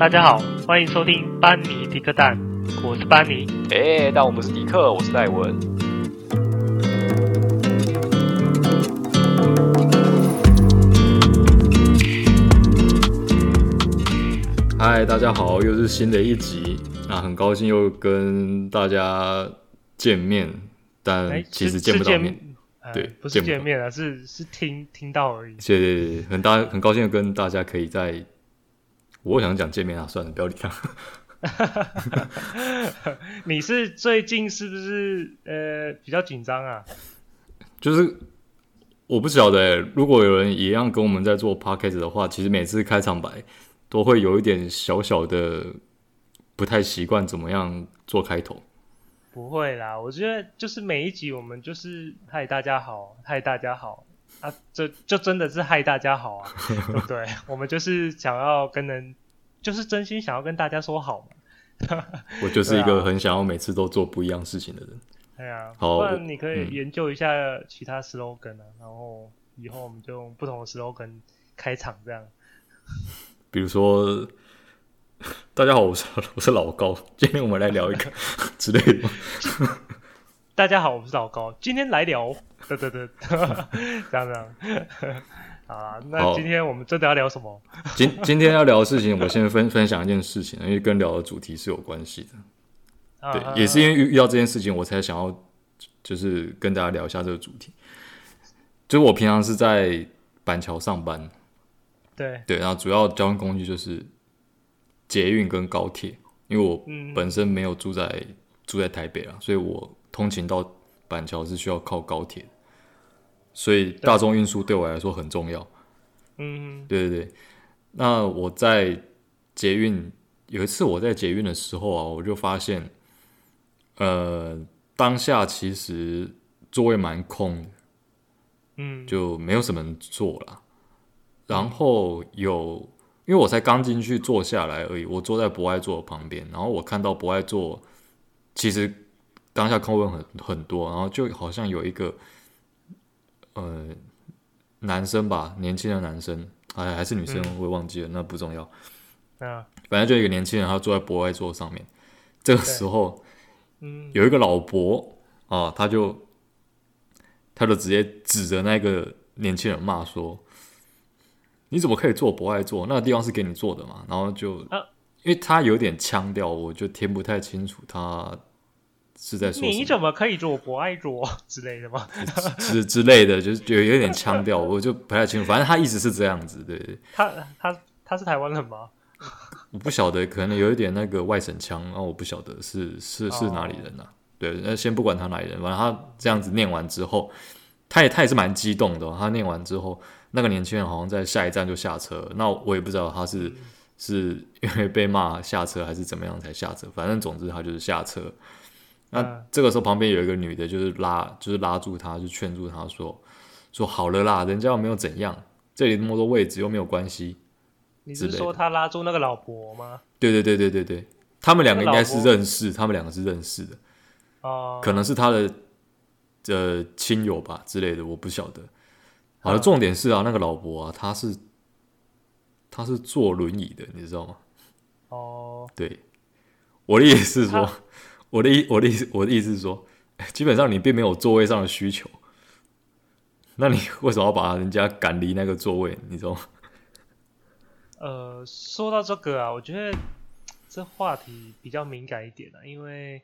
大家好，欢迎收听班尼迪克蛋，我是班尼。哎，但我不是迪克，我是戴文。嗨，大家好，又是新的一集，那很高兴又跟大家见面，但其实见不到面。对，不是见面啊，是是听听到而已。对对对，很大很高兴跟大家可以在，我想讲见面啊，算了，不要理他。你是最近是不是呃比较紧张啊？就是我不晓得，如果有人一样跟我们在做 podcast 的话，其实每次开场白都会有一点小小的不太习惯，怎么样做开头。不会啦，我觉得就是每一集我们就是嗨大家好，嗨大家好啊，这就真的是害大家好啊，对不对？我们就是想要跟人，就是真心想要跟大家说好嘛。我就是一个很想要每次都做不一样事情的人。对啊，好，不然你可以研究一下其他 slogan 啊，嗯、然后以后我们就用不同的 slogan 开场这样。比如说。大家好，我是我是老高，今天我们来聊一个 之类的。大家好，我是老高，今天来聊，对对对，这样这样。啊，那今天我们真的要聊什么？今今天要聊的事情，我先分 分享一件事情，因为跟聊的主题是有关系的。对，也是因为遇遇到这件事情，我才想要就是跟大家聊一下这个主题。就是我平常是在板桥上班，对对，然后主要交通工具就是。捷运跟高铁，因为我本身没有住在、嗯、住在台北啊，所以我通勤到板桥是需要靠高铁，所以大众运输对我来说很重要。嗯，对对对。那我在捷运有一次我在捷运的时候啊，我就发现，呃，当下其实座位蛮空的，嗯，就没有什么人坐了，然后有。因为我才刚进去坐下来而已，我坐在博爱座的旁边，然后我看到博爱座其实当下空位很很多，然后就好像有一个呃男生吧，年轻的男生，哎还是女生，我也忘记了，嗯、那不重要。啊，反正就一个年轻人，他坐在博爱座上面。这个时候，嗯，有一个老伯啊，他就他就直接指着那个年轻人骂说。你怎么可以坐博爱座？那个地方是给你坐的嘛？然后就，啊、因为他有点腔调，我就听不太清楚他是在说。你怎么可以坐博爱座之类的吗？之之类的，就是有有点腔调，我就不太清楚。反正他一直是这样子，对。他他他是台湾人吗？我不晓得，可能有一点那个外省腔，然后我不晓得是是是哪里人呐、对，那先不管他哪里人，反正他这样子念完之后，他也他也是蛮激动的、哦。他念完之后。那个年轻人好像在下一站就下车，那我也不知道他是是因为被骂下车还是怎么样才下车，反正总之他就是下车。那这个时候旁边有一个女的，就是拉就是拉住他，就劝住他说说好了啦，人家又没有怎样，这里那么多位置又没有关系。你是说他拉住那个老伯吗？对对对对对对，他们两个应该是认识，他们两个是认识的，哦，可能是他的呃亲友吧之类的，我不晓得。好了，重点是啊，那个老伯啊，他是他是坐轮椅的，你知道吗？哦，对，我的意思是说，他我的意我的意思我的意思是说，基本上你并没有座位上的需求，那你为什么要把人家赶离那个座位？你知道吗？呃，说到这个啊，我觉得这话题比较敏感一点啊，因为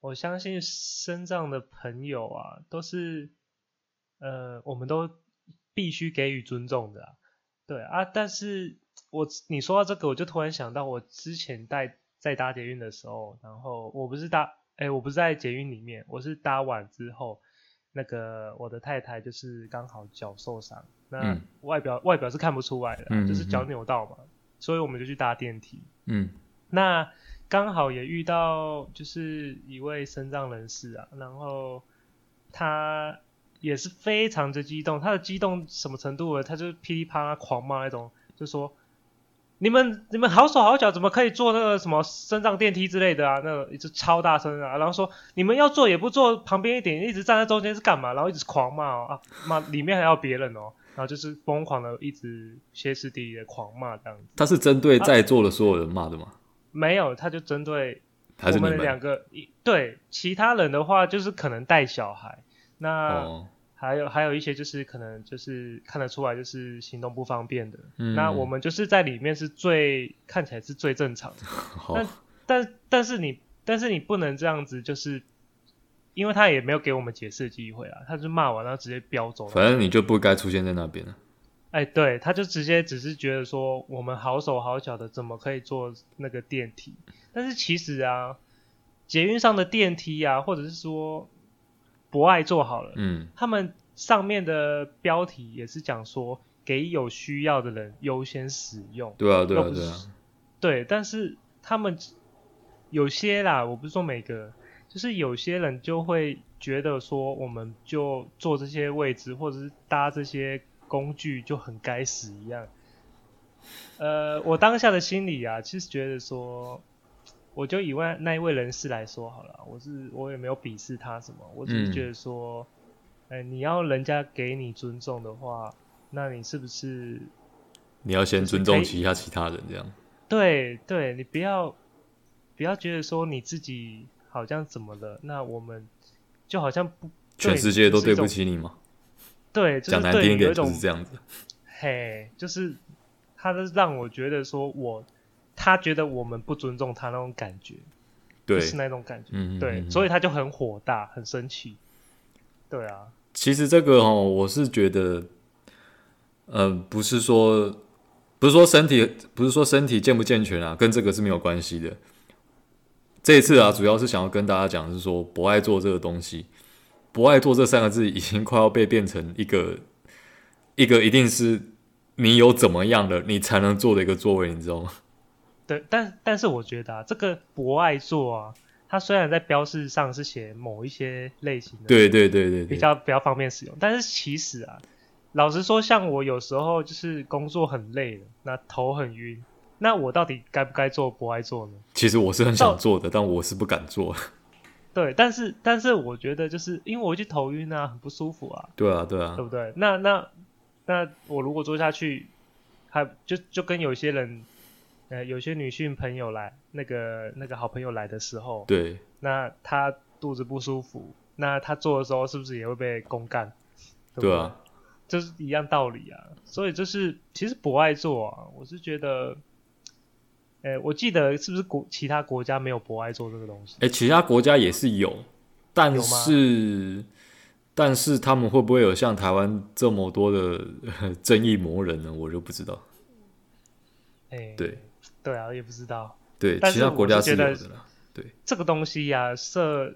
我相信身障的朋友啊，都是呃，我们都。必须给予尊重的，对啊，但是我你说到这个，我就突然想到，我之前带在搭捷运的时候，然后我不是搭，哎，我不是在捷运里面，我是搭完之后，那个我的太太就是刚好脚受伤，那外表、嗯、外表是看不出来的，嗯、就是脚扭到嘛，所以我们就去搭电梯，嗯，那刚好也遇到就是一位身障人士啊，然后他。也是非常的激动，他的激动什么程度呢？他就噼里啪啦狂骂那种，就说：“你们你们好手好脚，怎么可以坐那个什么升降电梯之类的啊？那个一直超大声啊，然后说你们要坐也不坐旁边一点，一直站在中间是干嘛？然后一直狂骂哦啊骂里面还要别人哦，然后就是疯狂的一直歇斯底里的狂骂这样子。他是针对在座的所有人骂的吗？啊、没有，他就针对我们两个，对其他人的话就是可能带小孩那。哦还有还有一些就是可能就是看得出来就是行动不方便的，嗯、那我们就是在里面是最看起来是最正常的，但但但是你但是你不能这样子，就是因为他也没有给我们解释的机会啊，他就骂完然后直接飙走，反正你就不该出现在那边了。哎，对，他就直接只是觉得说我们好手好脚的，怎么可以坐那个电梯？但是其实啊，捷运上的电梯啊，或者是说。博爱做好了，嗯，他们上面的标题也是讲说给有需要的人优先使用。对啊，对啊，对啊。对，但是他们有些啦，我不是说每个，就是有些人就会觉得说，我们就坐这些位置或者是搭这些工具就很该死一样。呃，我当下的心里啊，其实觉得说。我就以外那一位人士来说好了，我是我也没有鄙视他什么，我只是觉得说，哎、嗯欸，你要人家给你尊重的话，那你是不是你要先尊重其他其他人这样？对对，你不要不要觉得说你自己好像怎么了，那我们就好像不全世界都对不起你吗？对，讲、就是、难听一点就是这样子。嘿，就是他是让我觉得说我。他觉得我们不尊重他那种感觉，对，是那种感觉，嗯，对，所以他就很火大，很生气，对啊。其实这个哦，我是觉得，呃，不是说，不是说身体，不是说身体健不健全啊，跟这个是没有关系的。这一次啊，主要是想要跟大家讲，是说博爱做这个东西，博爱做这三个字已经快要被变成一个，一个一定是你有怎么样的，你才能做的一个座位，你知道吗？对，但但是我觉得啊，这个博爱座啊，它虽然在标示上是写某一些类型的，对对对对，比较比较方便使用，但是其实啊，老实说，像我有时候就是工作很累了，那头很晕，那我到底该不该做博爱座呢？其实我是很想做的，但我是不敢做。对，但是但是我觉得就是因为我就头晕啊，很不舒服啊。对啊对啊，对不对？那那那我如果坐下去，还就就跟有些人。呃，有些女性朋友来，那个那个好朋友来的时候，对，那她肚子不舒服，那她做的时候是不是也会被公干？对，对啊，这是一样道理啊。所以就是其实博爱做啊，我是觉得，哎，我记得是不是国其他国家没有博爱做这个东西？哎，其他国家也是有，但是但是他们会不会有像台湾这么多的 正义魔人呢？我就不知道。哎，对。对啊，也不知道。对，其他国家是有的。对，这个东西呀、啊，设，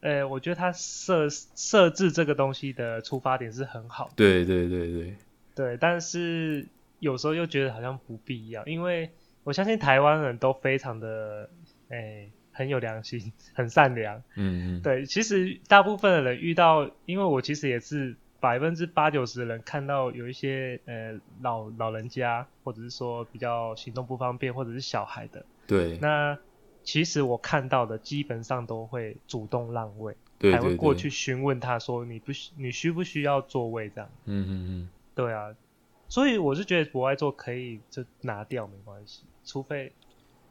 呃，我觉得它设设置这个东西的出发点是很好的。对对对对。对，但是有时候又觉得好像不必要，因为我相信台湾人都非常的，哎，很有良心，很善良。嗯嗯。对，其实大部分的人遇到，因为我其实也是。百分之八九十的人看到有一些呃老老人家，或者是说比较行动不方便，或者是小孩的，对，那其实我看到的基本上都会主动让位，对，还会过去询问他说，你不需你需不需要座位？这样，嗯嗯嗯，对啊，所以我是觉得博爱座可以就拿掉没关系，除非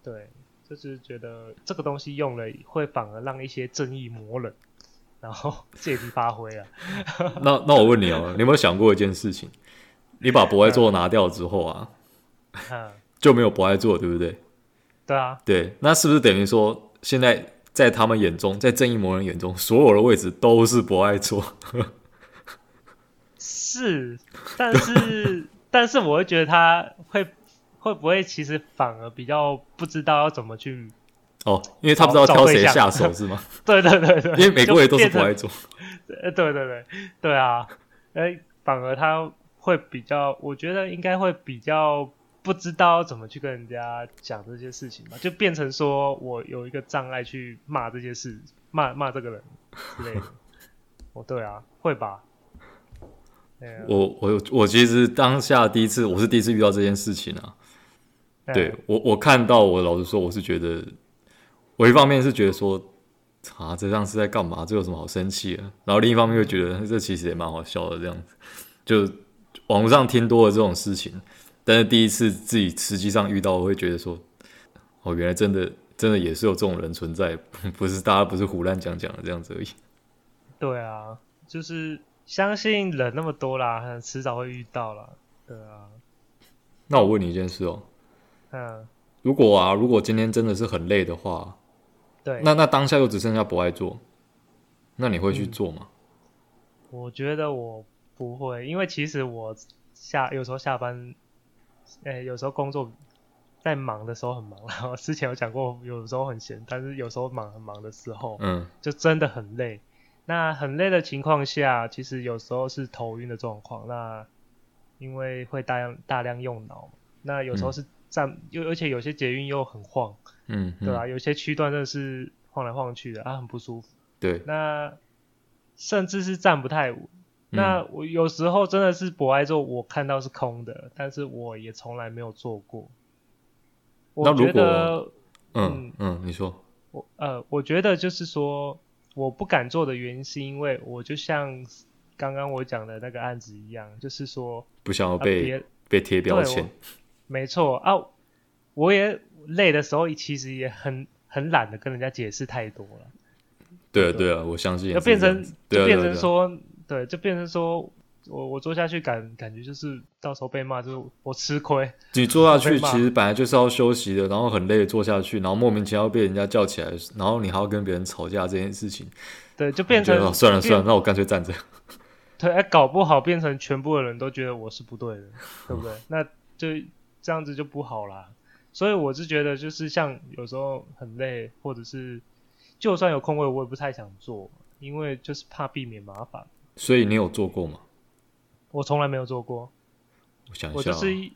对，就是觉得这个东西用了会反而让一些正义磨人。然后 借题发挥啊！那那我问你哦，你有没有想过一件事情？你把博爱座拿掉之后啊，嗯、就没有博爱座，对不对？对啊。对，那是不是等于说，现在在他们眼中，在正义魔人眼中，所有的位置都是博爱座？是，但是但是我会觉得他会会不会其实反而比较不知道要怎么去。哦，因为他不知道挑谁下手是吗？对对对对，因为每个位都是不爱座。对对对对啊，哎，反而他会比较，我觉得应该会比较不知道怎么去跟人家讲这些事情吧，就变成说我有一个障碍去骂这些事，骂骂这个人之类的。哦，对啊，会吧？我我我其实当下第一次，我是第一次遇到这件事情啊。对我，我看到我老实说，我是觉得，我一方面是觉得说，啊，这样是在干嘛？这有什么好生气的？然后另一方面又觉得这其实也蛮好笑的，这样子，就网络上听多了这种事情，但是第一次自己实际上遇到，我会觉得说，哦，原来真的真的也是有这种人存在，不是大家不是胡乱讲讲的这样子而已。对啊，就是相信人那么多啦，迟早会遇到啦。对啊。那我问你一件事哦。嗯，如果啊，如果今天真的是很累的话，对，那那当下又只剩下不爱做，那你会去做吗？嗯，我觉得我不会，因为其实我下有时候下班，哎、欸，有时候工作在忙的时候很忙，然后之前有讲过，有时候很闲，但是有时候忙很忙的时候，嗯，就真的很累。那很累的情况下，其实有时候是头晕的状况，那因为会大量大量用脑，那有时候是。嗯站又而且有些捷运又很晃，嗯，嗯，对吧？有些区段真的是晃来晃去的啊，很不舒服。对，那甚至是站不太稳。嗯、那我有时候真的是博爱座，我看到是空的，但是我也从来没有坐过。我觉得，嗯嗯，嗯，你说，我呃，我觉得就是说，我不敢做的原因是因为我就像刚刚我讲的那个案子一样，就是说不想要被、啊、被贴标签。没错啊，我也累的时候，其实也很很懒得跟人家解释太多了。对啊，对啊，我相信。就变成就变成说，对，就变成说我我做下去感感觉就是到时候被骂，就是我吃亏。你做下去其实本来就是要休息的，然后很累的做下去，然后莫名其妙被人家叫起来，然后你还要跟别人吵架这件事情，对，就变成算了算了，那我干脆站着。对，哎，搞不好变成全部的人都觉得我是不对的，对不对？那就。这样子就不好啦，所以我是觉得，就是像有时候很累，或者是就算有空位，我也不太想做，因为就是怕避免麻烦。所以你有做过吗？我从来没有做过。我想一下，我就是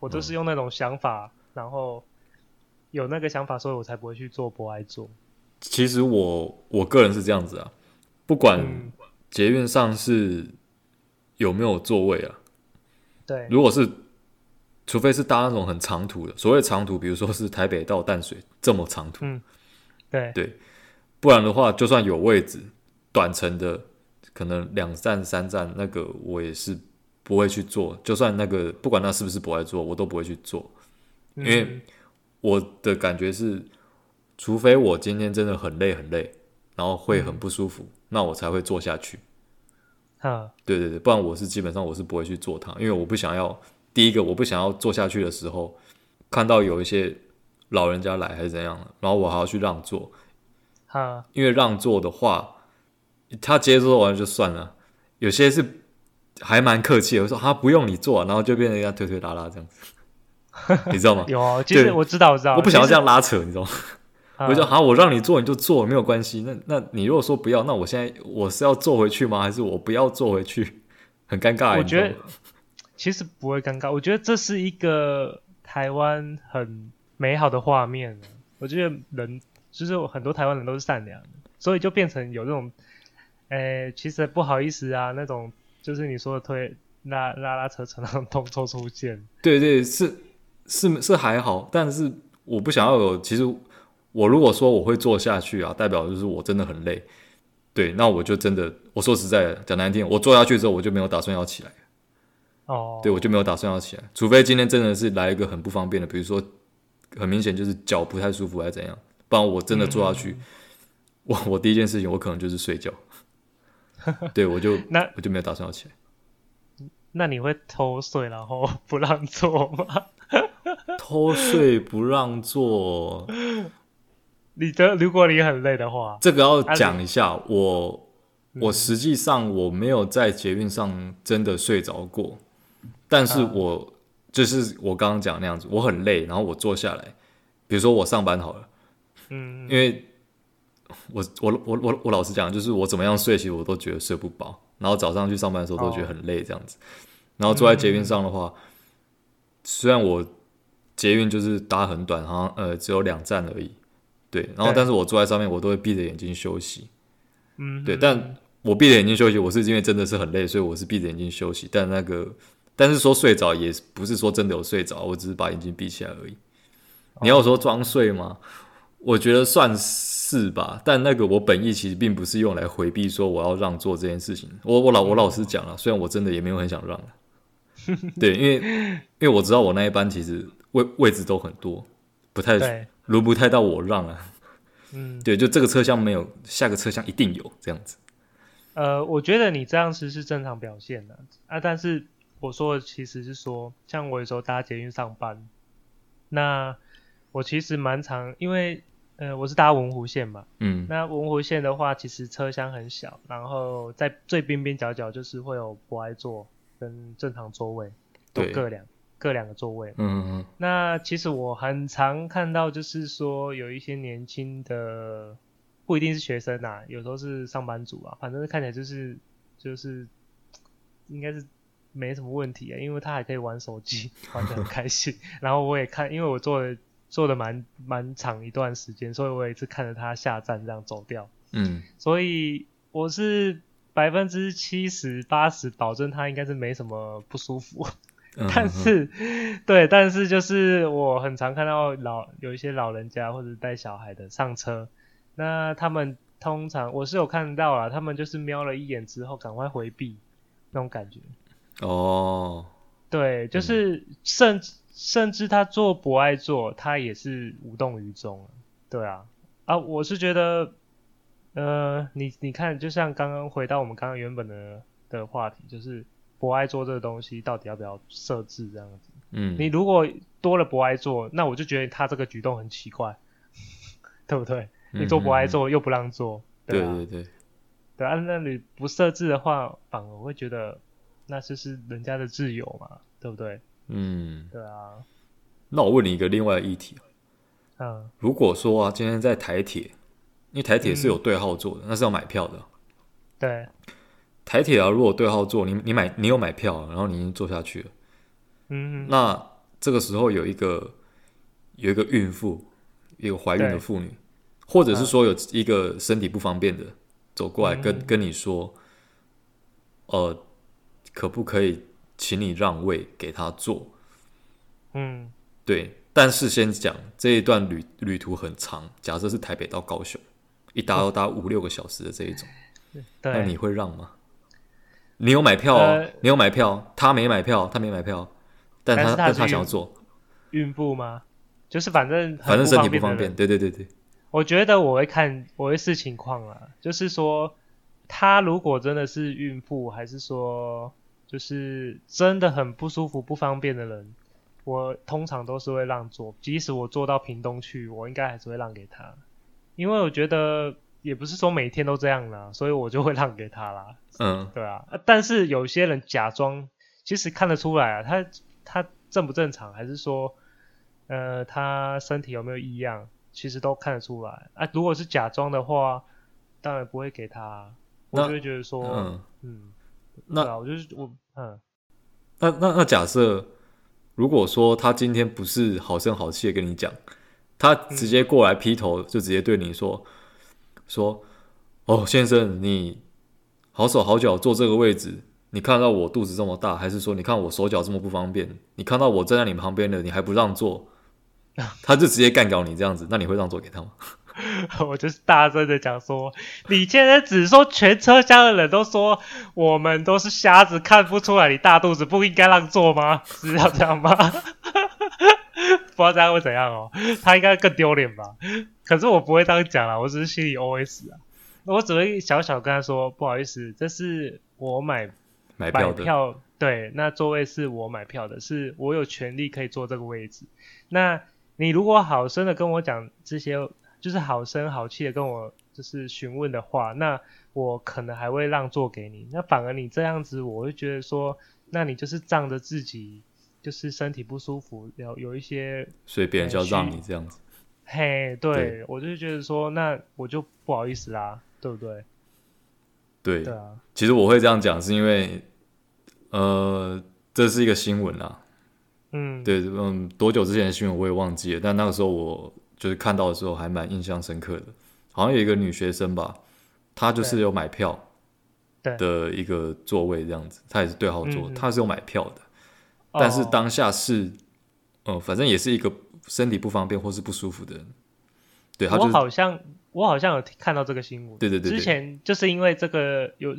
我都是用那种想法，嗯，然后有那个想法，所以我才不会去做，不爱做。其实我我个人是这样子啊，不管捷运上是有没有座位啊，对，如果是。除非是搭那种很长途的，所谓长途，比如说是台北到淡水这么长途，嗯，对对，不然的话，就算有位置，短程的可能两站三站，那个我也是不会去做。就算那个不管那是不是不爱做，我都不会去做，因为我的感觉是，除非我今天真的很累很累，然后会很不舒服，嗯、那我才会做下去。哈，对对对，不然我是基本上我是不会去做它，因为我不想要。第一个，我不想要坐下去的时候，看到有一些老人家来还是怎样，然后我还要去让座，哈，因为让座的话，他接受完就算了，有些是还蛮客气的，我说他不用你坐，然后就变成人家推推拉拉这样子，你知道吗？有，其实我知道，我知道，我不想要这样拉扯，你知道吗？我就好，我让你坐你就坐，没有关系。那那你如果说不要，那我现在我是要坐回去吗？还是我不要坐回去？很尴尬，我觉得。其实不会尴尬，我觉得这是一个台湾很美好的画面。我觉得人就是很多台湾人都是善良的，所以就变成有这种，诶，其实不好意思啊，那种就是你说的推拉拉拉扯扯那种动作出现。对对，是是是还好，但是我不想要有。其实我如果说我会做下去啊，代表就是我真的很累。对，那我就真的，我说实在的，讲难听，我坐下去之后我就没有打算要起来。哦、oh.，对，我就没有打算要起来，除非今天真的是来一个很不方便的，比如说很明显就是脚不太舒服还是怎样，不然我真的坐下去，我、嗯、我第一件事情我可能就是睡觉，对，我就那我就没有打算要起来。那你会偷睡然后不让坐吗？偷睡不让坐？你的如果你很累的话，这个要讲一下，我我实际上我没有在捷运上真的睡着过。但是我就是我刚刚讲那样子，我很累，然后我坐下来，比如说我上班好了，嗯，因为我我我我我老实讲，就是我怎么样睡，其实我都觉得睡不饱，然后早上去上班的时候都觉得很累这样子，然后坐在捷运上的话，虽然我捷运就是搭很短，好像呃只有两站而已，对，然后但是我坐在上面，我都会闭着眼睛休息，嗯，对，但我闭着眼睛休息，我是因为真的是很累，所以我是闭着眼睛休息，但那个。但是说睡着也不是说真的有睡着，我只是把眼睛闭起来而已。你要说装睡吗？我觉得算是吧，但那个我本意其实并不是用来回避说我要让座这件事情。我我老我老实讲了，虽然我真的也没有很想让，对，因为因为我知道我那一班其实位位置都很多，不太轮不太到我让啊。嗯，对，就这个车厢没有，下个车厢一定有这样子。呃，我觉得你这样子是正常表现的啊，但是我说的其实是说，像我有时候搭捷运上班，那我其实蛮常，因为呃我是搭文湖线嘛，嗯，那文湖线的话，其实车厢很小，然后在最边边角角就是会有博爱座跟正常座位，都各两各两个座位，嗯嗯嗯。那其实我很常看到，就是说有一些年轻的。不一定是学生呐、啊，有时候是上班族啊，反正看起来就是就是应该是没什么问题啊，因为他还可以玩手机，玩的很开心。然后我也看，因为我坐的坐的蛮蛮长一段时间，所以我也是看着他下站这样走掉。嗯，所以我是百分之七十八十保证他应该是没什么不舒服。嗯、但是，对，但是就是我很常看到老有一些老人家或者带小孩的上车。那他们通常我是有看到啊，他们就是瞄了一眼之后赶快回避那种感觉。哦，对，就是甚至、嗯、甚至他做不爱做，他也是无动于衷。对啊，啊，我是觉得，呃，你你看，就像刚刚回到我们刚刚原本的的话题，就是不爱做这个东西到底要不要设置这样子？嗯，你如果多了不爱做，那我就觉得他这个举动很奇怪，对不对？你做不爱做又不让做，对啊，对对对，对啊，那你不设置的话，反而会觉得那就是人家的自由嘛，对不对？嗯，对啊。那我问你一个另外的议题，嗯，如果说啊，今天在台铁，因为台铁是有对号座的，嗯，那是要买票的。对，台铁啊，如果对号座，你你买你有买票，然后你已经坐下去了，嗯，那这个时候有一个有一个孕妇，一个怀孕的妇女。或者是说有一个身体不方便的走过来跟、嗯、跟你说，呃，可不可以请你让位给他坐？嗯，对。但是先讲这一段旅旅途很长，假设是台北到高雄，一搭要搭五六个小时的这一种，对，那你会让吗？你有买票、哦呃，你有买票，他没买票，他没买票，但他但，但他想要坐，孕妇吗？就是反正反正身体不方便，对对对对。我觉得我会看，我会视情况啊，就是说，他如果真的是孕妇，还是说，就是真的很不舒服、不方便的人，我通常都是会让座，即使我坐到屏东去，我应该还是会让给他，因为我觉得也不是说每天都这样啦，所以我就会让给他啦。嗯，对啊，但是有些人假装，其实看得出来啊，他他正不正常，还是说，呃，他身体有没有异样？其实都看得出来啊！如果是假装的话，当然不会给他。我就会觉得说，嗯，嗯那、啊、我就是我，嗯，那那那假设，如果说他今天不是好声好气的跟你讲，他直接过来劈头就直接对你说，嗯、说，哦，先生，你好手好脚坐这个位置，你看到我肚子这么大，还是说你看我手脚这么不方便，你看到我站在你旁边的，你还不让座？他就直接干掉你这样子，那你会让座给他吗？我就是大声的讲说，你现在只说全车厢的人都说我们都是瞎子，看不出来你大肚子，不应该让座吗？是要这样吗？不知道这样会怎样哦，他应该更丢脸吧？可是我不会这样讲啦，我只是心里 OS 啊，我只会小小跟他说，不好意思，这是我买买票对，那座位是我买票的，是我有权利可以坐这个位置，那。你如果好声的跟我讲这些，就是好声好气的跟我就是询问的话，那我可能还会让座给你。那反而你这样子，我会觉得说，那你就是仗着自己就是身体不舒服，有有一些，所以别人就要让你这样子。嘿，对，对我就觉得说，那我就不好意思啦，对不对？对，对啊。其实我会这样讲，是因为，呃，这是一个新闻啦。嗯，对，嗯，多久之前的新闻我也忘记了，但那个时候我就是看到的时候还蛮印象深刻的，好像有一个女学生吧，她就是有买票的一个座位这样子，她也是对号座，她是有买票的，但是当下是，呃，反正也是一个身体不方便或是不舒服的人。对，他我好像我好像有看到这个新闻。对对对，对，之前就是因为这个有，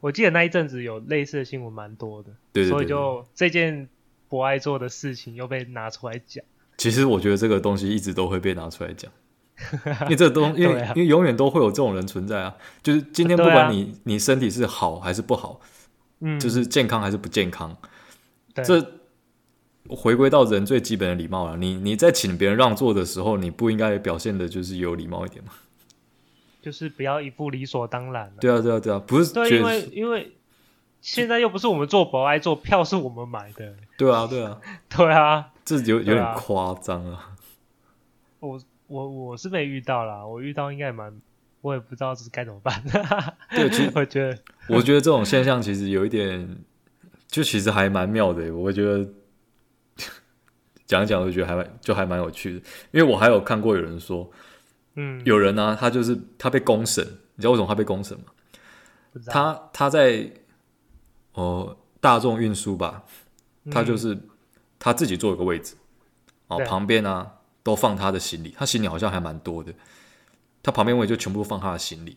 我记得那一阵子有类似的新闻蛮多的，对，所以就这件不爱做的事情又被拿出来讲。其实我觉得这个东西一直都会被拿出来讲，因为这个东西，因为、啊、因为永远都会有这种人存在啊。就是今天不管你、啊、你身体是好还是不好，嗯，就是健康还是不健康，这。回归到人最基本的礼貌了。你你在请别人让座的时候，你不应该表现的就是有礼貌一点吗？就是不要一副理所当然。对啊，对啊，对啊，不是。对，因为因为现在又不是我们做博爱做票是我们买的。对啊，对啊，对啊，这有有点夸张啊。我我我是没遇到啦，我遇到应该也蛮，我也不知道这是该怎么办。对，其实 我觉得，我觉得这种现象其实有一点，就其实还蛮妙的。我觉得。讲一讲，我就觉得还蛮就还蛮有趣的，因为我还有看过有人说，嗯，有人呢、啊，他就是他被公审，你知道为什么他被公审吗？他他在哦、呃、大众运输吧，他就是、嗯、他自己坐一个位置，哦旁边呢都放他的行李，他行李好像还蛮多的，他旁边位就全部放他的行李，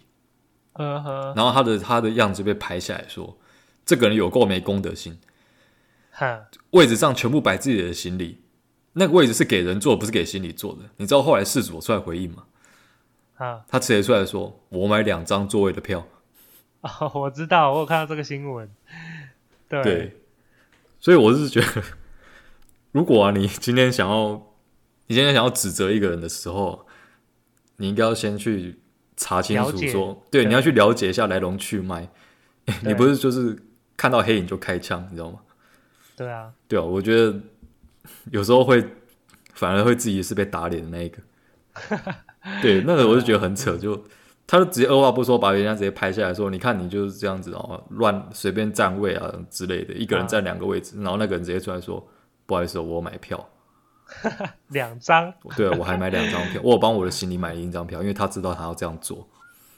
嗯哼，然后他的他的样子被拍下来说，这个人有够没公德心，哈，位置上全部摆自己的行李。那个位置是给人坐，不是给行李坐的。你知道后来事主出来回应吗？啊，他直接出来说：“我买两张座位的票。”哦，我知道，我有看到这个新闻。对，对，所以我是觉得，如果啊，你今天想要，你今天想要指责一个人的时候，你应该要先去查清楚说，说对，你要去了解一下来龙去脉。你不是就是看到黑影就开枪，你知道吗？对啊，对啊，我觉得。有时候会，反而会自己是被打脸的那一个。对，那个我就觉得很扯，就他就直接二话不说把人家直接拍下来说：“你看你就是这样子哦，乱随便站位啊之类的，一个人占两个位置。”然后那个人直接出来说：“不好意思，我买票，两张。”对，我还买两张票，我有帮我的行李买一张票，因为他知道他要这样做。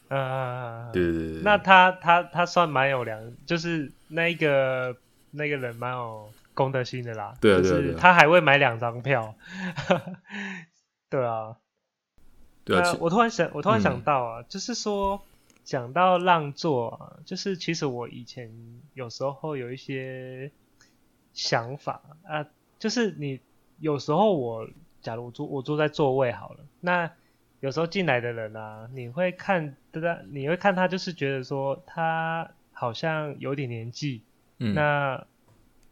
嗯，对对对。那他他他算蛮有良，就是那个那个人蛮有。公德心的啦，对啊，对啊，就是他还会买两张票，对啊，对啊。我突然想，我突然想到啊，嗯、就是说讲到让座啊，就是其实我以前有时候有一些想法啊，就是你有时候我假如我坐我坐在座位好了，那有时候进来的人啊，你会看对吧？你会看他就是觉得说他好像有点年纪，嗯，那。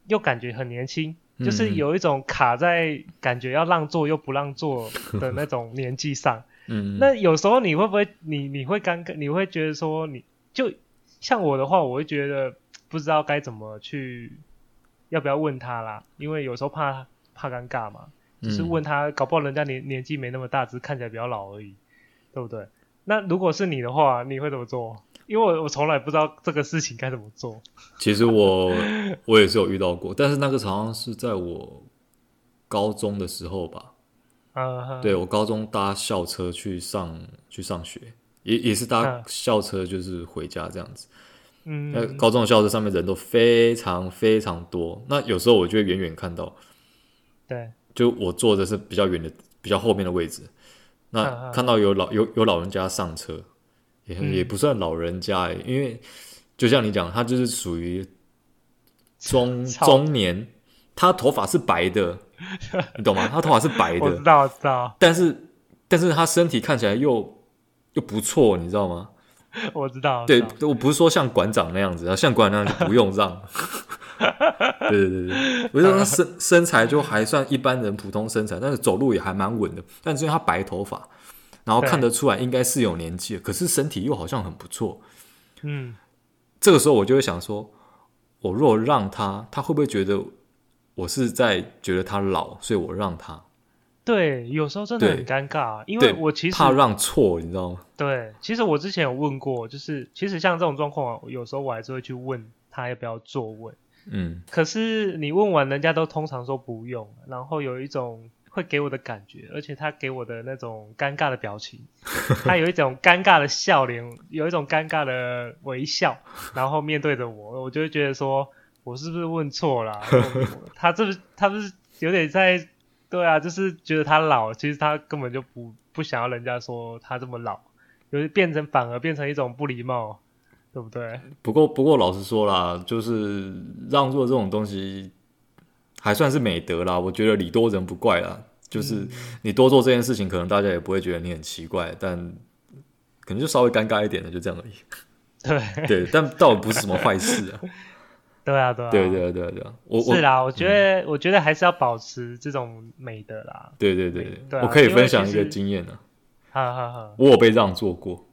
又感觉很年轻，就是有一种卡在感觉要让座又不让座的那种年纪上。嗯，那有时候你会不会你你会尴尬？你会觉得说你就像我的话，我会觉得不知道该怎么去要不要问他啦，因为有时候怕怕尴尬嘛，就是问他，搞不好人家年年纪没那么大，只是看起来比较老而已，对不对？那如果是你的话，你会怎么做？因为我我从来不知道这个事情该怎么做。其实我 我也是有遇到过，但是那个好像是在我高中的时候吧。Uh -huh. 对，我高中搭校车去上去上学，也也是搭校车就是回家这样子。嗯、uh -huh.。那高中的校车上面人都非常非常多，那有时候我就会远远看到。对。就我坐的是比较远的、比较后面的位置，那看到有老有有老人家上车。也也不算老人家、因为就像你讲，他就是属于中 中年，他头发是白的，你懂吗？他头发是白的，我知道，我知道。但是，但是他身体看起来又又不错，你知道吗？我知道。对，我不是说像馆长那样子，像馆长那样就不用让。对对对对，我觉得他身身材就还算一般人普通身材，但是走路也还蛮稳的。但是因为他白头发。然后看得出来应该是有年纪，可是身体又好像很不错。嗯，这个时候我就会想说，我若让他，他会不会觉得我是在觉得他老，所以我让他？对，有时候真的很尴尬，因为我其实怕让错，你知道吗？对，其实我之前有问过，就是其实像这种状况，有时候我还是会去问他要不要坐问。嗯，可是你问完，人家都通常说不用，然后有一种。会给我的感觉，而且他给我的那种尴尬的表情，他有一种尴尬的笑脸，有一种尴尬的微笑，然后面对着我，我就会觉得说，我是不是问错了？他这不是他不是有点在对啊，就是觉得他老，其实他根本就不不想要人家说他这么老，就是变成反而变成一种不礼貌，对不对？不过不过老实说啦，就是让座这种东西还算是美德啦，我觉得礼多人不怪啦。就是你多做这件事情，可能大家也不会觉得你很奇怪，但可能就稍微尴尬一点的，就这样而已。对 对，但倒不是什么坏事啊。对啊，对啊，对对对对，我是啦，我觉得、嗯、我觉得还是要保持这种美的啦。对对对，对啊、我可以分享一个经验呢。哈哈哈，我有被让座过。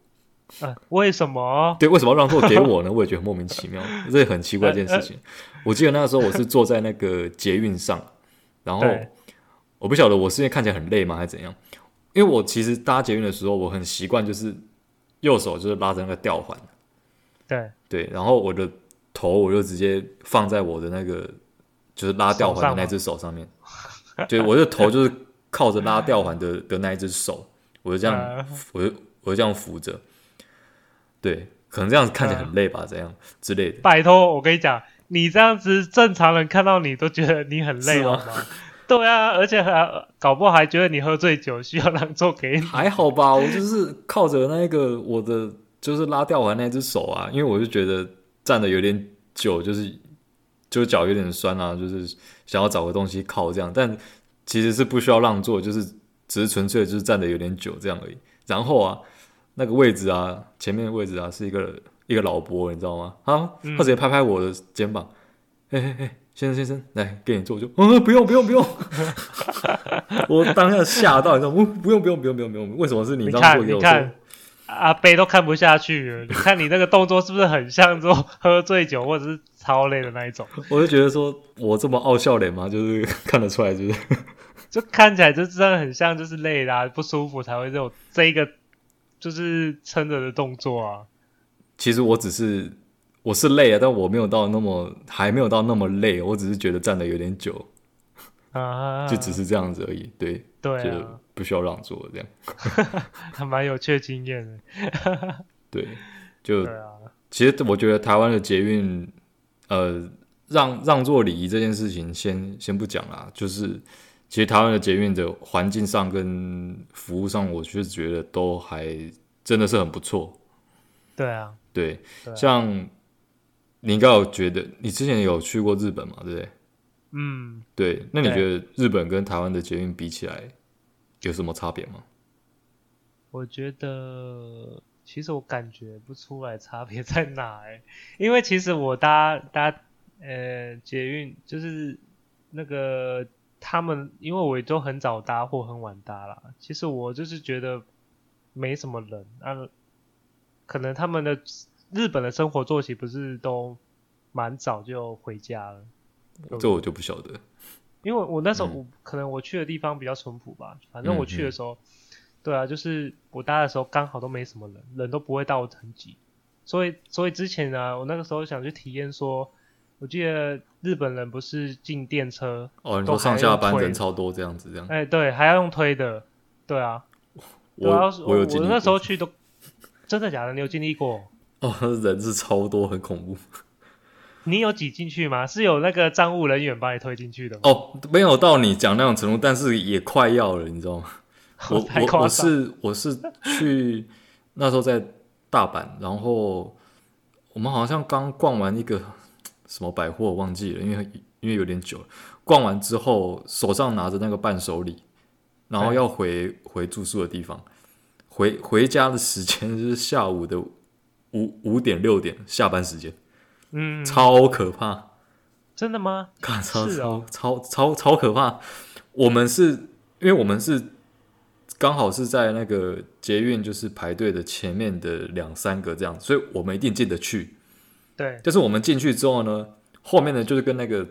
嗯、呃，为什么？对，为什么要让座给我呢？我也觉得莫名其妙，这很奇怪一件事情。我记得那个时候我是坐在那个捷运上，然后我不晓得我是因为看起来很累吗，还是怎样？因为我其实搭捷运的时候，我很习惯就是右手就是拉着那个吊环。对对，然后我的。头我就直接放在我的那个就是拉吊环的那只手上面，对，我的头就是靠着拉吊环的的那一只手，我就这样，呃、我就我就这样扶着，对，可能这样子看起来很累吧，这、呃、样之类的。拜托，我跟你讲，你这样子正常人看到你都觉得你很累了吗？对啊，而且还搞不好还觉得你喝醉酒需要让座给你。还好吧，我就是靠着那个我的就是拉吊环那只手啊，因为我就觉得。站的有点久，就是就脚有点酸啊，就是想要找个东西靠这样，但其实是不需要让座，就是只是纯粹就是站的有点久这样而已。然后啊，那个位置啊，前面的位置啊，是一个一个老伯，你知道吗？啊，他直接拍拍我的肩膀，嘿嘿嘿，先生先生，来给你坐就，嗯，不用不用不用，我当下吓到，你知道吗？不用不用不用不用不用，为什么是你让座给我坐？阿贝都看不下去了，你看你那个动作是不是很像说喝醉酒或者是超累的那一种？我就觉得说我这么傲笑脸吗，就是看得出来，就是 就看起来就真的很像，就是累啦、啊、不舒服才会这种这一个就是撑着的动作啊。其实我只是我是累啊，但我没有到那么还没有到那么累，我只是觉得站的有点久啊，就只是这样子而已。对对啊。不需要让座，这样 还蛮有趣经验的。对，就其实我觉得台湾的捷运，呃，让让座礼仪这件事情先先不讲啦。就是其实台湾的捷运的环境上跟服务上，我确实觉得都还真的是很不错。对啊，对，像你应该有觉得，你之前有去过日本嘛？对不对？嗯，对。那你觉得日本跟台湾的捷运比起来？有什么差别吗？我觉得其实我感觉不出来差别在哪哎，因为其实我搭搭呃捷运就是那个他们，因为我也都很早搭或很晚搭啦。其实我就是觉得没什么人啊，可能他们的日本的生活作息不是都蛮早就回家了，这我就不晓得。因为我那时候我、嗯、可能我去的地方比较淳朴吧，反正我去的时候，嗯嗯、对啊，就是我搭的时候刚好都没什么人，人都不会到很挤，所以所以之前呢，我那个时候想去体验说，我记得日本人不是进电车哦，你说上下班人超多这样子这样，哎对，还要用推的，对啊，我我有经历过，我那时候去都真的假的？你有经历过？哦，人是超多，很恐怖。你有挤进去吗？是有那个站务人员把你推进去的吗？哦，没有到你讲那种程度，但是也快要了，你知道吗？我我我是我是去那时候在大阪，然后我们好像刚逛完一个什么百货，我忘记了，因为因为有点久了。逛完之后，手上拿着那个伴手礼，然后要回回住宿的地方，回回家的时间是下午的五五点六点下班时间。嗯，超可怕，真的吗？看超、哦、超超超超可怕！我们是因为我们是刚好是在那个捷运就是排队的前面的两三个这样，所以我们一定进得去。对，但是我们进去之后呢，后面呢就是跟那个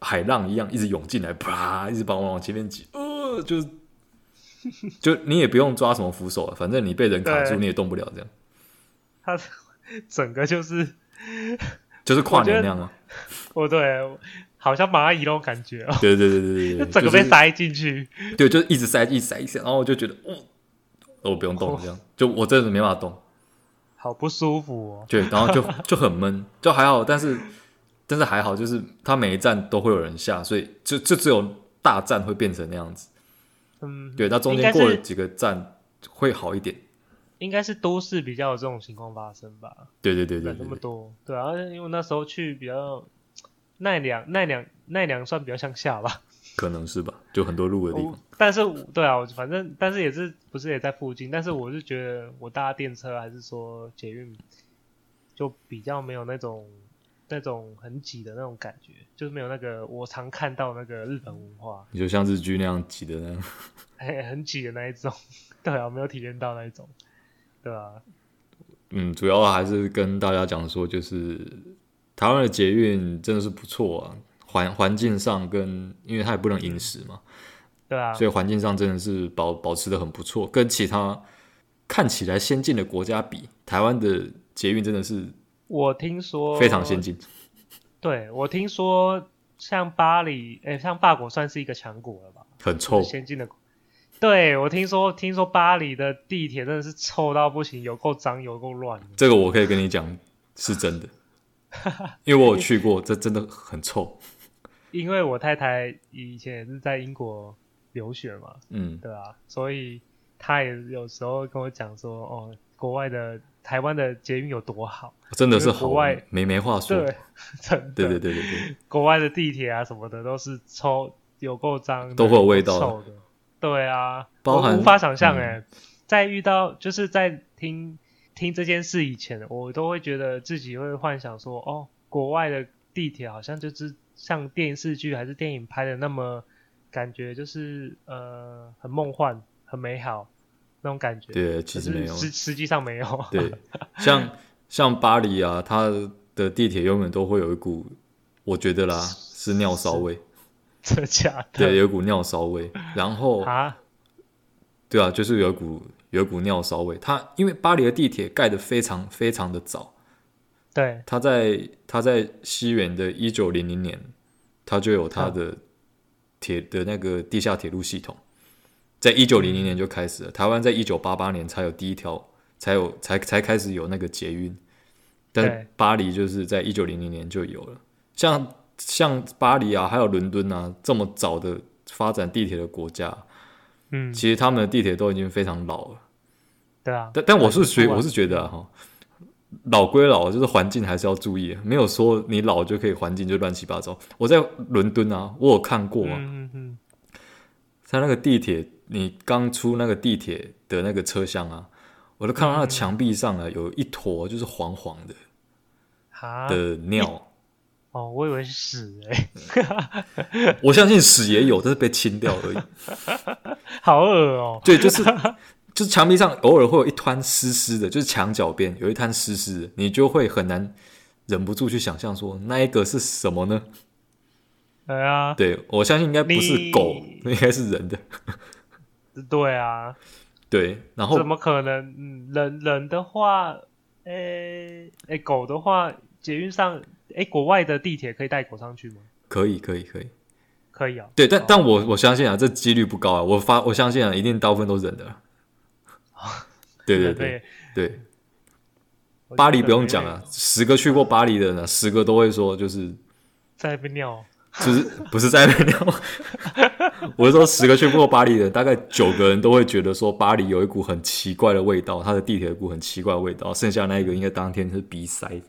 海浪一样，一直涌进来，啪，一直把我往前面挤。呃，就 就你也不用抓什么扶手了，反正你被人卡住，你也动不了。这样，他整个就是。就是跨年那样吗！哦，对，好像蚂蚁那种感觉哦。对对对对对，就 整个被塞进去。对，就一直塞，一直塞，一直塞，然后我就觉得，哦，我不用动，这样就我真的没办法动，好不舒服哦。对，然后就 就很闷，就还好，但是但是还好，就是它每一站都会有人下，所以就就只有大站会变成那样子。嗯，对，那中间过了几个站会好一点。应该是都市比较有这种情况发生吧？对对对对，那么多，对啊，因为那时候去比较奈良，奈良，奈良算比较向下吧？可能是吧，就很多路的地方。但是，对啊，我反正但是也是不是也在附近？但是我是觉得我搭电车还是说捷运，就比较没有那种那种很挤的那种感觉，就是没有那个我常看到那个日本文化，你就像日剧那样挤的那样，哎，很挤的那一种。对啊，没有体验到那一种。对啊，嗯，主要还是跟大家讲说，就是台湾的捷运真的是不错啊，环环境上跟因为它也不能饮食嘛，对啊，所以环境上真的是保保持的很不错，跟其他看起来先进的国家比，台湾的捷运真的是我听说非常先进。对，我听说像巴黎，哎，像法国算是一个强国了吧？很臭，先进的。对，我听说，听说巴黎的地铁真的是臭到不行，有够脏，有够乱。这个我可以跟你讲，是真的，因为我有去过，这真的很臭。因为我太太以前也是在英国留学嘛，嗯，对啊，所以她也有时候跟我讲说，哦，国外的台湾的捷运有多好，真的是好，国外没没话说。对，真的，对对对对对，国外的地铁啊什么的都是臭，有够脏，都会有味道臭的。对啊，包含我无法想象哎、嗯，在遇到就是在听听这件事以前，我都会觉得自己会幻想说，哦，国外的地铁好像就是像电视剧还是电影拍的那么，感觉就是呃很梦幻、很美好那种感觉。对，其实没有，实实际上没有。对，像像巴黎啊，它的地铁永远都会有一股，我觉得啦是尿骚味。真的假的？对，有股尿骚味，然后啊，对啊，就是有股有股尿骚味。它因为巴黎的地铁盖得非常非常的早，对，它在它在西元的一九零零年，它就有它的铁的那个地下铁路系统，在一九零零年就开始了。台湾在一九八八年才有第一条，才有才才开始有那个捷运，但巴黎就是在一九零零年就有了，像。像巴黎啊，还有伦敦啊，这么早的发展地铁的国家，嗯，其实他们的地铁都已经非常老了。对啊，但但我是觉我是觉得哈、啊，老归老，就是环境还是要注意，没有说你老就可以环境就乱七八糟。我在伦敦啊，我有看过啊，嗯嗯，在那个地铁，你刚出那个地铁的那个车厢啊，我都看到那个墙壁上啊，有一坨就是黄黄的，哈？的尿。哦，我以为是屎哎、欸，我相信屎也有，但是被清掉而已。好恶哦、喔！对，就是就是墙壁上偶尔会有一滩湿湿的，就是墙角边有一滩湿湿的，你就会很难忍不住去想象说那一个是什么呢？对啊，对，我相信应该不是狗，应该是人的。对啊，对，然后怎么可能？嗯，人人的话，诶、欸、诶、欸，狗的话，捷运上。哎，国外的地铁可以带狗上去吗？可以，可以，可以，可以啊。对，但、哦、但我我相信啊，这几率不高啊。我发我相信啊，一定大部分都是人的。对对对对。巴黎不用讲啊，十个去过巴黎的人、啊，十个都会说就是在那边尿，就是不是在那边尿。我是说，十个去过巴黎的人，大概九个人都会觉得说巴黎有一股很奇怪的味道，它的地铁有一股很奇怪的味道。剩下那一个应该当天是鼻塞。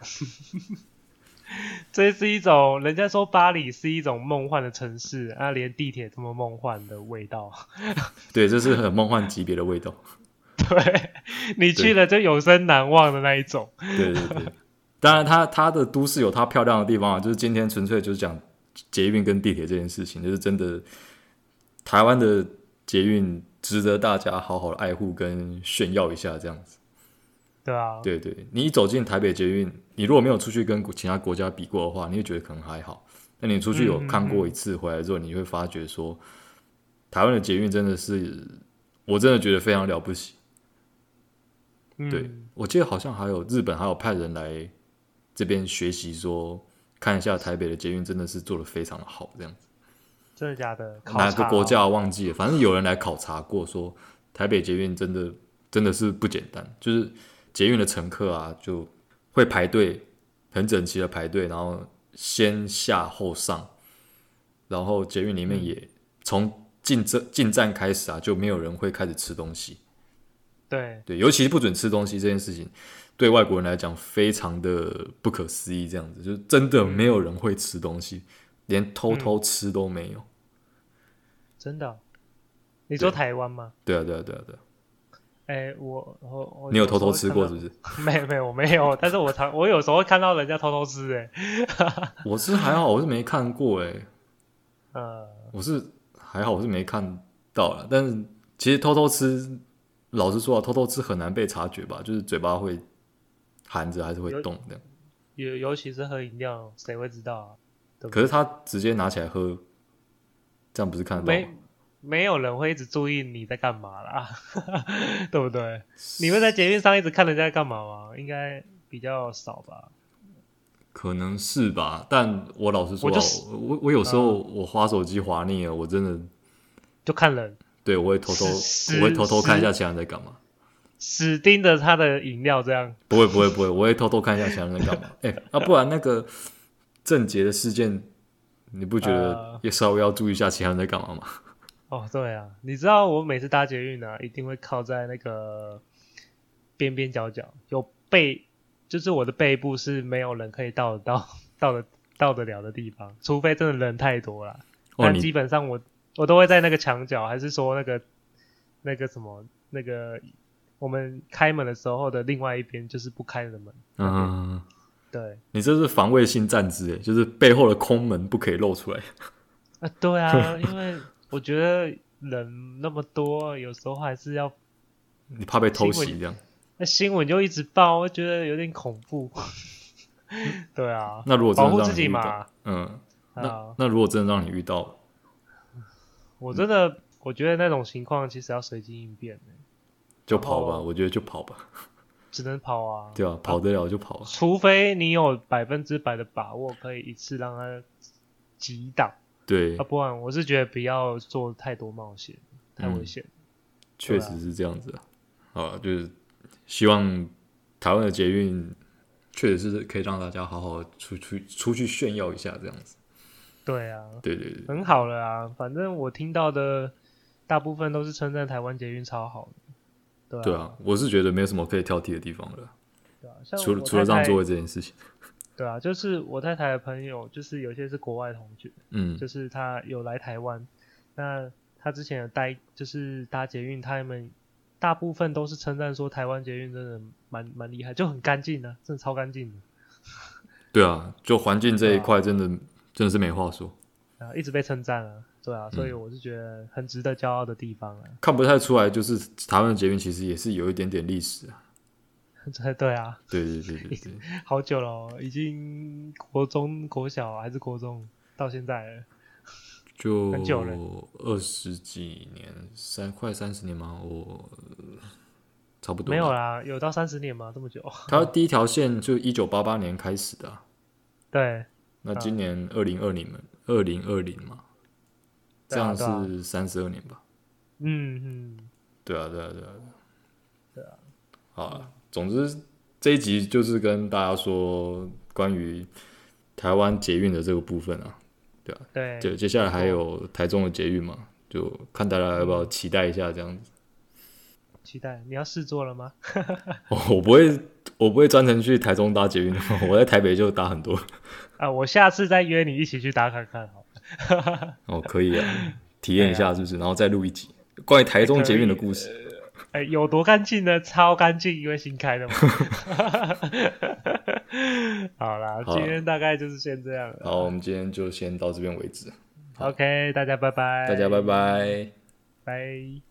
这是一种，人家说巴黎是一种梦幻的城市啊，连地铁这么梦幻的味道。对，这是很梦幻级别的味道。对，你去了就永生难忘的那一种。对对对，当然它它的都市有它漂亮的地方啊，就是今天纯粹就是讲捷运跟地铁这件事情，就是真的台湾的捷运值得大家好好的爱护跟炫耀一下这样子。对啊，对对，你一走进台北捷运，你如果没有出去跟其他国家比过的话，你会觉得可能还好。那你出去有看过一次回来之后，你会发觉说，台湾的捷运真的是，我真的觉得非常了不起。对，我记得好像还有日本还有派人来这边学习，说看一下台北的捷运真的是做的非常的好，这样子。真的假的？哪个国家忘记了？反正有人来考察过，说台北捷运真的真的是不简单，就是。捷运的乘客啊，就会排队，很整齐的排队，然后先下后上，然后捷运里面也从进站进站开始啊，就没有人会开始吃东西。对对，尤其是不准吃东西这件事情，对外国人来讲非常的不可思议。这样子，就真的没有人会吃东西，嗯、连偷偷吃都没有。真的？你说台湾吗？对啊，对啊，对啊，对啊。哎、欸，我我我，你有偷偷吃过是不是？没有没有，我没有。但是我常我有时候会看到人家偷偷吃、欸，哎，我是还好，我是没看过、欸，哎，呃，我是还好，我是没看到了。但是其实偷偷吃，老实说啊，偷偷吃很难被察觉吧？就是嘴巴会含着还是会动的。尤尤其是喝饮料，谁会知道啊？对对，可是他直接拿起来喝，这样不是看得到吗？没有人会一直注意你在干嘛啦，对不对？你会在捷运上一直看人家在干嘛吗？应该比较少吧。可能是吧，但我老实说，我、就是、我，我有时候我滑手机滑腻了，我真的就看人。对，我会偷偷，我会偷偷看一下其他人在干嘛，死盯着他的饮料这样。不会不会不会，我会偷偷看一下其他人在干嘛。哎、欸，啊，不然那个郑杰的事件，你不觉得也稍微要注意一下其他人在干嘛吗？哦，对啊，你知道我每次搭捷运呢、啊，一定会靠在那个边边角角，有背，就是我的背部是没有人可以到得到、到的到得了的地方，除非真的人太多了。哦、但基本上我我都会在那个墙角，还是说那个那个什么那个我们开门的时候的另外一边，就是不开的门。嗯，对，你这是防卫性站姿，就是背后的空门不可以露出来。啊，对啊，因为。我觉得人那么多，有时候还是要你怕被偷袭这样。那新闻就一直报，我觉得有点恐怖。对啊，那如果真的保护自己嘛，嗯，那那如果真的让你遇到，我真的我觉得那种情况其实要随机应变。就跑吧，我觉得就跑吧，只能跑啊。对啊，跑得了就跑，除非你有百分之百的把握可以一次让他击倒。对，啊，不然我是觉得不要做太多冒险，太危险。确、嗯、实是这样子啊，啊，就是希望台湾的捷运确实是可以让大家好好出去出去炫耀一下这样子。对啊，对对对，很好了啊，反正我听到的大部分都是称赞台湾捷运超好的。对啊，对啊，我是觉得没有什么可以挑剔的地方了。对啊，像除了除了让座位这件事情。对啊，就是我太太的朋友，就是有些是国外同学，嗯，就是他有来台湾，那他之前有待，就是搭捷运，他们大部分都是称赞说台湾捷运真的蛮蛮厉害，就很干净的，真的超干净的。对啊，就环境这一块真的、啊、真的是没话说，啊，一直被称赞啊，对啊，所以我是觉得很值得骄傲的地方啊。看不太出来，就是台湾的捷运其实也是有一点点历史啊。对啊，对对对对对，好久了哦，已经国中、国小还是国中到现在了，就很久了，二十几年，三快三十年吗？我差不多没有啦，有到三十年吗？这么久？它第一条线就一九八八年开始的啊，对，那今年二零二零嘛，二零二零嘛，这样是三十二年吧？嗯嗯，对啊对啊对啊，对啊，好啊。总之，这一集就是跟大家说关于台湾捷运的这个部分啊，对啊，对，就接下来还有台中的捷运嘛，就看大家要不要期待一下这样子。期待？你要试坐了吗？我不会，我不会专程去台中搭捷运，我在台北就搭很多。啊，我下次再约你一起去搭看看好了。哦，可以啊，体验一下是不是？然后再录一集关于台中捷运的故事。欸、有多干净呢？超干净，因为新开的嘛。好啦，今天大概就是先这样了。好，我们今天就先到这边为止。OK，大家拜拜。大家拜拜。拜。